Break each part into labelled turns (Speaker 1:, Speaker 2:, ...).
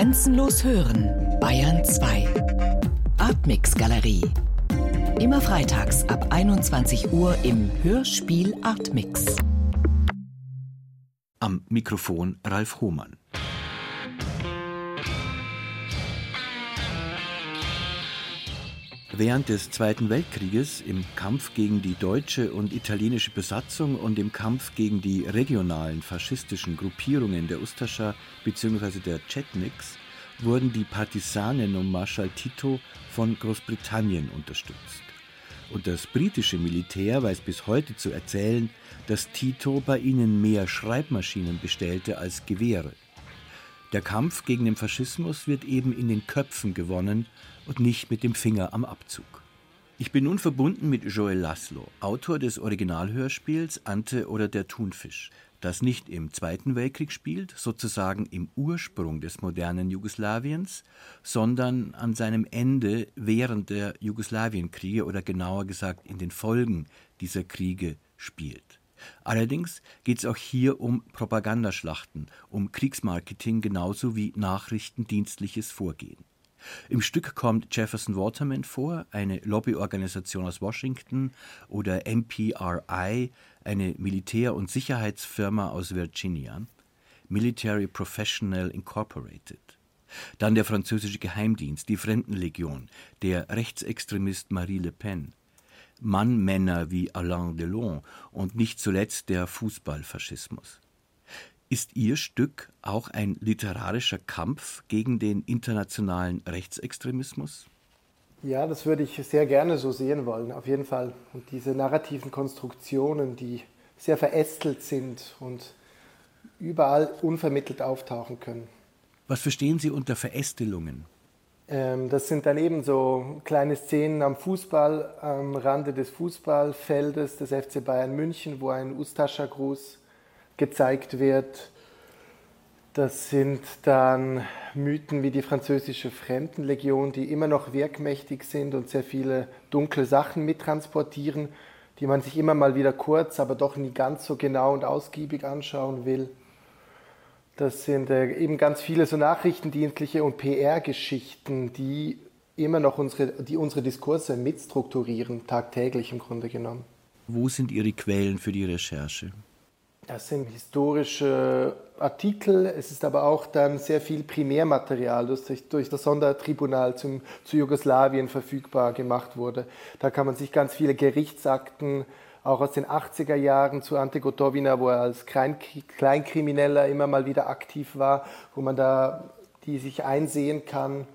Speaker 1: Grenzenlos hören, Bayern 2. Artmix Galerie. Immer freitags ab 21 Uhr im Hörspiel Artmix.
Speaker 2: Am Mikrofon Ralf Hohmann. Während des Zweiten Weltkrieges, im Kampf gegen die deutsche und italienische Besatzung und im Kampf gegen die regionalen faschistischen Gruppierungen der Ustascha bzw. der Chetniks, wurden die Partisanen um Marschall Tito von Großbritannien unterstützt. Und das britische Militär weiß bis heute zu erzählen, dass Tito bei ihnen mehr Schreibmaschinen bestellte als Gewehre. Der Kampf gegen den Faschismus wird eben in den Köpfen gewonnen und nicht mit dem Finger am Abzug. Ich bin nun verbunden mit Joel Laszlo, Autor des Originalhörspiels Ante oder der Thunfisch, das nicht im Zweiten Weltkrieg spielt, sozusagen im Ursprung des modernen Jugoslawiens, sondern an seinem Ende während der Jugoslawienkriege oder genauer gesagt in den Folgen dieser Kriege spielt. Allerdings geht es auch hier um Propagandaschlachten, um Kriegsmarketing genauso wie nachrichtendienstliches Vorgehen. Im Stück kommt Jefferson Waterman vor, eine Lobbyorganisation aus Washington, oder MPRI, eine Militär- und Sicherheitsfirma aus Virginia, Military Professional Incorporated. Dann der französische Geheimdienst, die Fremdenlegion, der Rechtsextremist Marie Le Pen, Mannmänner wie Alain Delon und nicht zuletzt der Fußballfaschismus. Ist Ihr Stück auch ein literarischer Kampf gegen den internationalen Rechtsextremismus?
Speaker 3: Ja, das würde ich sehr gerne so sehen wollen, auf jeden Fall. Und diese narrativen Konstruktionen, die sehr verästelt sind und überall unvermittelt auftauchen können.
Speaker 2: Was verstehen Sie unter Verästelungen?
Speaker 3: Ähm, das sind dann eben so kleine Szenen am Fußball, am Rande des Fußballfeldes des FC Bayern München, wo ein Ustascha-Gruß gezeigt wird. Das sind dann Mythen wie die französische Fremdenlegion, die immer noch wirkmächtig sind und sehr viele dunkle Sachen mittransportieren, die man sich immer mal wieder kurz, aber doch nie ganz so genau und ausgiebig anschauen will. Das sind äh, eben ganz viele so nachrichtendienstliche und PR-Geschichten, die immer noch unsere, die unsere Diskurse mitstrukturieren, tagtäglich im Grunde genommen.
Speaker 2: Wo sind Ihre Quellen für die Recherche?
Speaker 3: Das sind historische Artikel, es ist aber auch dann sehr viel Primärmaterial, das durch, durch das Sondertribunal zum, zu Jugoslawien verfügbar gemacht wurde. Da kann man sich ganz viele Gerichtsakten auch aus den 80er Jahren zu Ante Gotovina, wo er als Kleinkrimineller immer mal wieder aktiv war, wo man da die sich einsehen kann.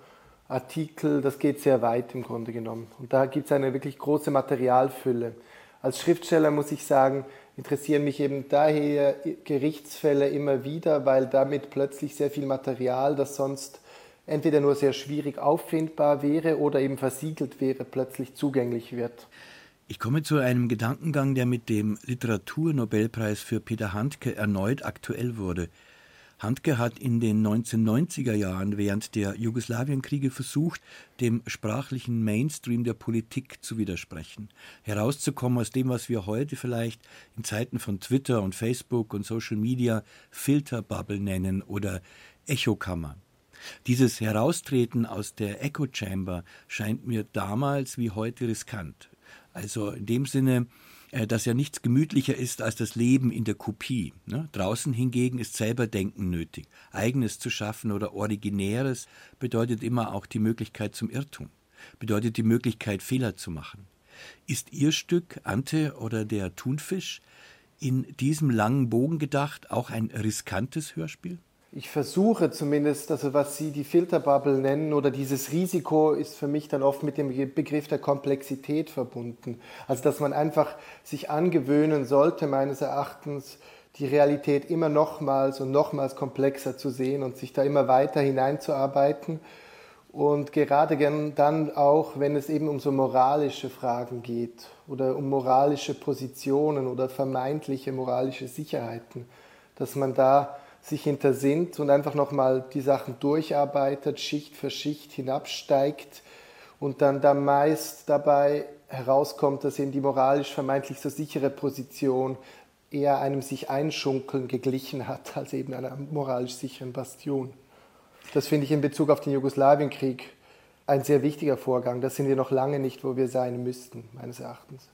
Speaker 3: Artikel, das geht sehr weit im Grunde genommen. Und da gibt es eine wirklich große Materialfülle. Als Schriftsteller muss ich sagen, interessieren mich eben daher Gerichtsfälle immer wieder, weil damit plötzlich sehr viel Material, das sonst entweder nur sehr schwierig auffindbar wäre oder eben versiegelt wäre, plötzlich zugänglich wird.
Speaker 2: Ich komme zu einem Gedankengang, der mit dem Literaturnobelpreis für Peter Handke erneut aktuell wurde. Handke hat in den 1990er Jahren während der Jugoslawienkriege versucht, dem sprachlichen Mainstream der Politik zu widersprechen, herauszukommen aus dem, was wir heute vielleicht in Zeiten von Twitter und Facebook und Social Media Filterbubble nennen oder Echokammer. Dieses Heraustreten aus der Echo Chamber scheint mir damals wie heute riskant. Also in dem Sinne, äh, dass ja nichts gemütlicher ist als das Leben in der Kopie. Ne? Draußen hingegen ist selber Denken nötig. Eigenes zu schaffen oder Originäres bedeutet immer auch die Möglichkeit zum Irrtum, bedeutet die Möglichkeit, Fehler zu machen. Ist Ihr Stück Ante oder der Thunfisch in diesem langen Bogen gedacht auch ein riskantes Hörspiel?
Speaker 3: Ich versuche zumindest, also was Sie die Filterbubble nennen oder dieses Risiko ist für mich dann oft mit dem Begriff der Komplexität verbunden. Also dass man einfach sich angewöhnen sollte, meines Erachtens, die Realität immer nochmals und nochmals komplexer zu sehen und sich da immer weiter hineinzuarbeiten. Und gerade dann auch, wenn es eben um so moralische Fragen geht oder um moralische Positionen oder vermeintliche moralische Sicherheiten, dass man da sich hintersinnt und einfach nochmal die Sachen durcharbeitet, Schicht für Schicht hinabsteigt und dann da meist dabei herauskommt, dass eben die moralisch vermeintlich so sichere Position eher einem sich einschunkeln geglichen hat, als eben einer moralisch sicheren Bastion. Das finde ich in Bezug auf den Jugoslawienkrieg ein sehr wichtiger Vorgang. Das sind wir noch lange nicht, wo wir sein müssten, meines Erachtens.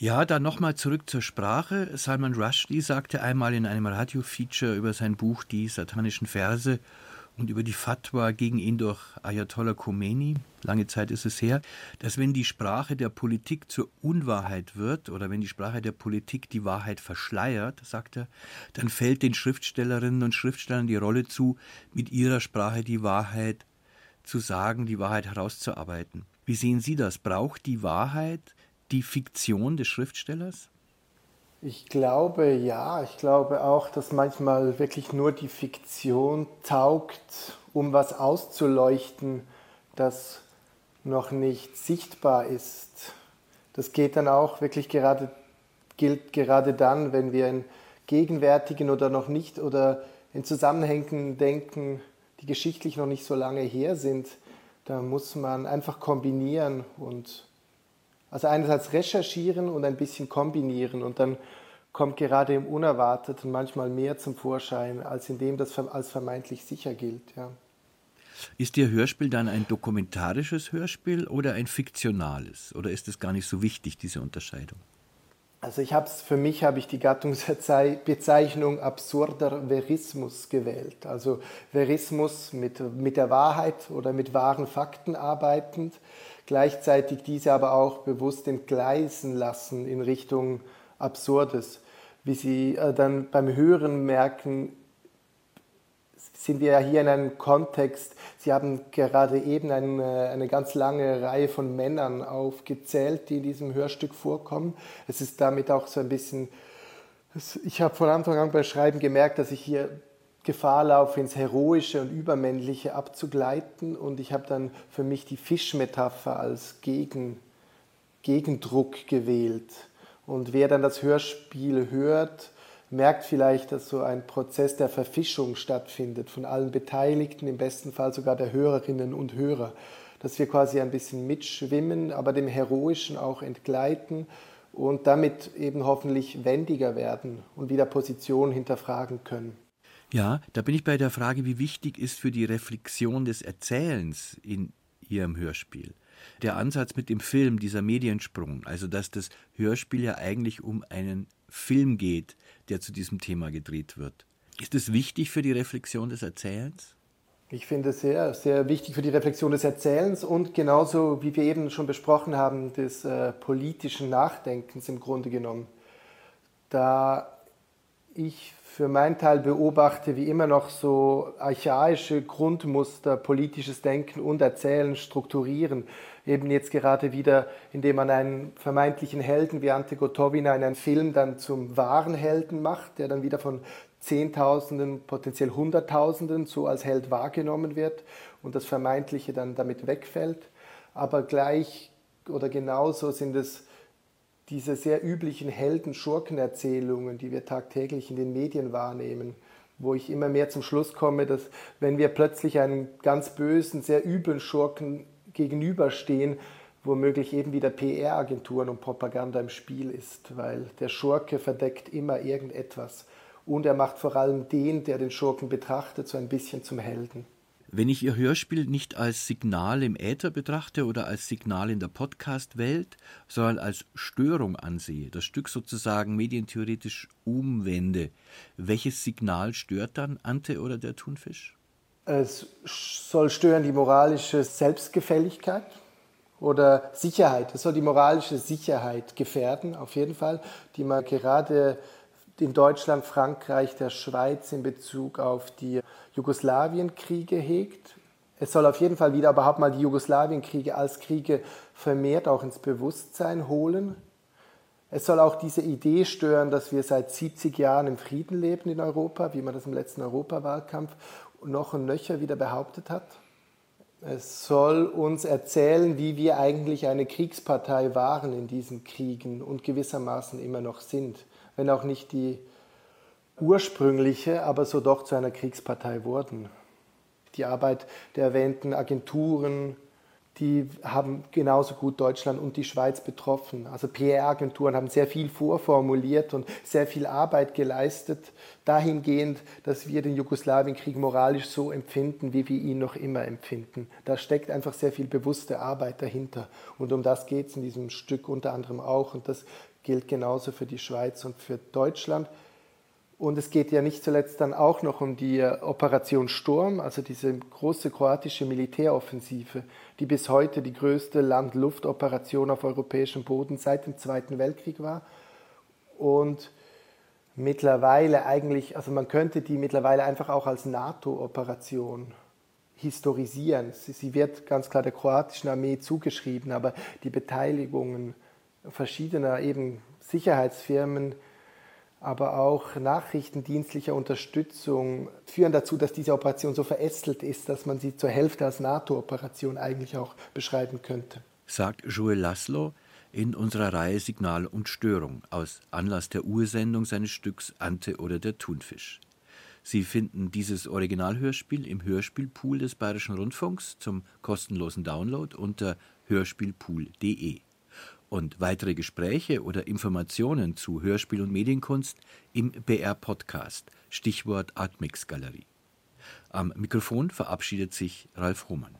Speaker 2: Ja, dann nochmal zurück zur Sprache. Salman Rushdie sagte einmal in einem Radiofeature über sein Buch Die satanischen Verse und über die Fatwa gegen ihn durch Ayatollah Khomeini, lange Zeit ist es her, dass wenn die Sprache der Politik zur Unwahrheit wird oder wenn die Sprache der Politik die Wahrheit verschleiert, sagt er, dann fällt den Schriftstellerinnen und Schriftstellern die Rolle zu, mit ihrer Sprache die Wahrheit zu sagen, die Wahrheit herauszuarbeiten. Wie sehen Sie das? Braucht die Wahrheit die Fiktion des Schriftstellers?
Speaker 3: Ich glaube ja, ich glaube auch, dass manchmal wirklich nur die Fiktion taugt, um was auszuleuchten, das noch nicht sichtbar ist. Das geht dann auch wirklich gerade, gilt gerade dann, wenn wir in gegenwärtigen oder noch nicht oder in Zusammenhängen denken, die geschichtlich noch nicht so lange her sind. Da muss man einfach kombinieren und also einerseits recherchieren und ein bisschen kombinieren und dann kommt gerade im Unerwarteten manchmal mehr zum Vorschein, als in dem das als vermeintlich sicher gilt. Ja.
Speaker 2: Ist Ihr Hörspiel dann ein dokumentarisches Hörspiel oder ein fiktionales? Oder ist es gar nicht so wichtig, diese Unterscheidung?
Speaker 3: Also ich habe für mich habe ich die Gattungsbezeichnung absurder Verismus gewählt. Also Verismus mit, mit der Wahrheit oder mit wahren Fakten arbeitend gleichzeitig diese aber auch bewusst entgleisen lassen in Richtung Absurdes. Wie Sie äh, dann beim Hören merken, sind wir ja hier in einem Kontext, Sie haben gerade eben eine, eine ganz lange Reihe von Männern aufgezählt, die in diesem Hörstück vorkommen. Es ist damit auch so ein bisschen, ich habe von Anfang an beim Schreiben gemerkt, dass ich hier Gefahr laufe, ins Heroische und Übermännliche abzugleiten. Und ich habe dann für mich die Fischmetapher als Gegen, Gegendruck gewählt. Und wer dann das Hörspiel hört, merkt vielleicht, dass so ein Prozess der Verfischung stattfindet von allen Beteiligten, im besten Fall sogar der Hörerinnen und Hörer. Dass wir quasi ein bisschen mitschwimmen, aber dem Heroischen auch entgleiten und damit eben hoffentlich wendiger werden und wieder Position hinterfragen können.
Speaker 2: Ja, da bin ich bei der Frage, wie wichtig ist für die Reflexion des Erzählens in Ihrem Hörspiel der Ansatz mit dem Film, dieser Mediensprung, also dass das Hörspiel ja eigentlich um einen Film geht, der zu diesem Thema gedreht wird. Ist es wichtig für die Reflexion des Erzählens?
Speaker 3: Ich finde es sehr, sehr wichtig für die Reflexion des Erzählens und genauso, wie wir eben schon besprochen haben, des äh, politischen Nachdenkens im Grunde genommen. Da ich für meinen Teil beobachte, wie immer noch so archaische Grundmuster politisches Denken und Erzählen strukturieren. Eben jetzt gerade wieder, indem man einen vermeintlichen Helden wie Ante Gotovina in einem Film dann zum wahren Helden macht, der dann wieder von Zehntausenden, potenziell Hunderttausenden so als Held wahrgenommen wird und das Vermeintliche dann damit wegfällt. Aber gleich oder genauso sind es diese sehr üblichen Helden-Schurken-Erzählungen, die wir tagtäglich in den Medien wahrnehmen, wo ich immer mehr zum Schluss komme, dass wenn wir plötzlich einen ganz bösen, sehr üblen Schurken gegenüberstehen, womöglich eben wieder PR-Agenturen und Propaganda im Spiel ist, weil der Schurke verdeckt immer irgendetwas und er macht vor allem den, der den Schurken betrachtet, so ein bisschen zum Helden.
Speaker 2: Wenn ich Ihr Hörspiel nicht als Signal im Äther betrachte oder als Signal in der Podcast-Welt, sondern als Störung ansehe, das Stück sozusagen medientheoretisch umwende, welches Signal stört dann Ante oder der Thunfisch?
Speaker 3: Es soll stören die moralische Selbstgefälligkeit oder Sicherheit. Es soll die moralische Sicherheit gefährden, auf jeden Fall, die man gerade in Deutschland, Frankreich, der Schweiz in Bezug auf die Jugoslawienkriege hegt. Es soll auf jeden Fall wieder überhaupt mal die Jugoslawienkriege als Kriege vermehrt auch ins Bewusstsein holen. Es soll auch diese Idee stören, dass wir seit 70 Jahren im Frieden leben in Europa, wie man das im letzten Europawahlkampf noch und nöcher wieder behauptet hat. Es soll uns erzählen, wie wir eigentlich eine Kriegspartei waren in diesen Kriegen und gewissermaßen immer noch sind wenn auch nicht die ursprüngliche, aber so doch zu einer Kriegspartei wurden. Die Arbeit der erwähnten Agenturen, die haben genauso gut Deutschland und die Schweiz betroffen. Also PR-Agenturen haben sehr viel vorformuliert und sehr viel Arbeit geleistet, dahingehend, dass wir den Jugoslawienkrieg moralisch so empfinden, wie wir ihn noch immer empfinden. Da steckt einfach sehr viel bewusste Arbeit dahinter. Und um das geht es in diesem Stück unter anderem auch. Und das gilt genauso für die Schweiz und für Deutschland. Und es geht ja nicht zuletzt dann auch noch um die äh, Operation Sturm, also diese große kroatische Militäroffensive, die bis heute die größte Land-Luft-Operation auf europäischem Boden seit dem Zweiten Weltkrieg war. Und mittlerweile eigentlich, also man könnte die mittlerweile einfach auch als NATO-Operation historisieren. Sie wird ganz klar der kroatischen Armee zugeschrieben, aber die Beteiligungen verschiedener eben Sicherheitsfirmen, aber auch nachrichtendienstlicher Unterstützung führen dazu, dass diese Operation so verästelt ist, dass man sie zur Hälfte als NATO-Operation eigentlich auch beschreiben könnte.
Speaker 2: Sagt Joel Laszlo in unserer Reihe Signal und Störung aus Anlass der Ursendung seines Stücks Ante oder der Thunfisch. Sie finden dieses Originalhörspiel im Hörspielpool des Bayerischen Rundfunks zum kostenlosen Download unter hörspielpool.de und weitere Gespräche oder Informationen zu Hörspiel und Medienkunst im BR Podcast. Stichwort Artmix Galerie. Am Mikrofon verabschiedet sich Ralf Hohmann.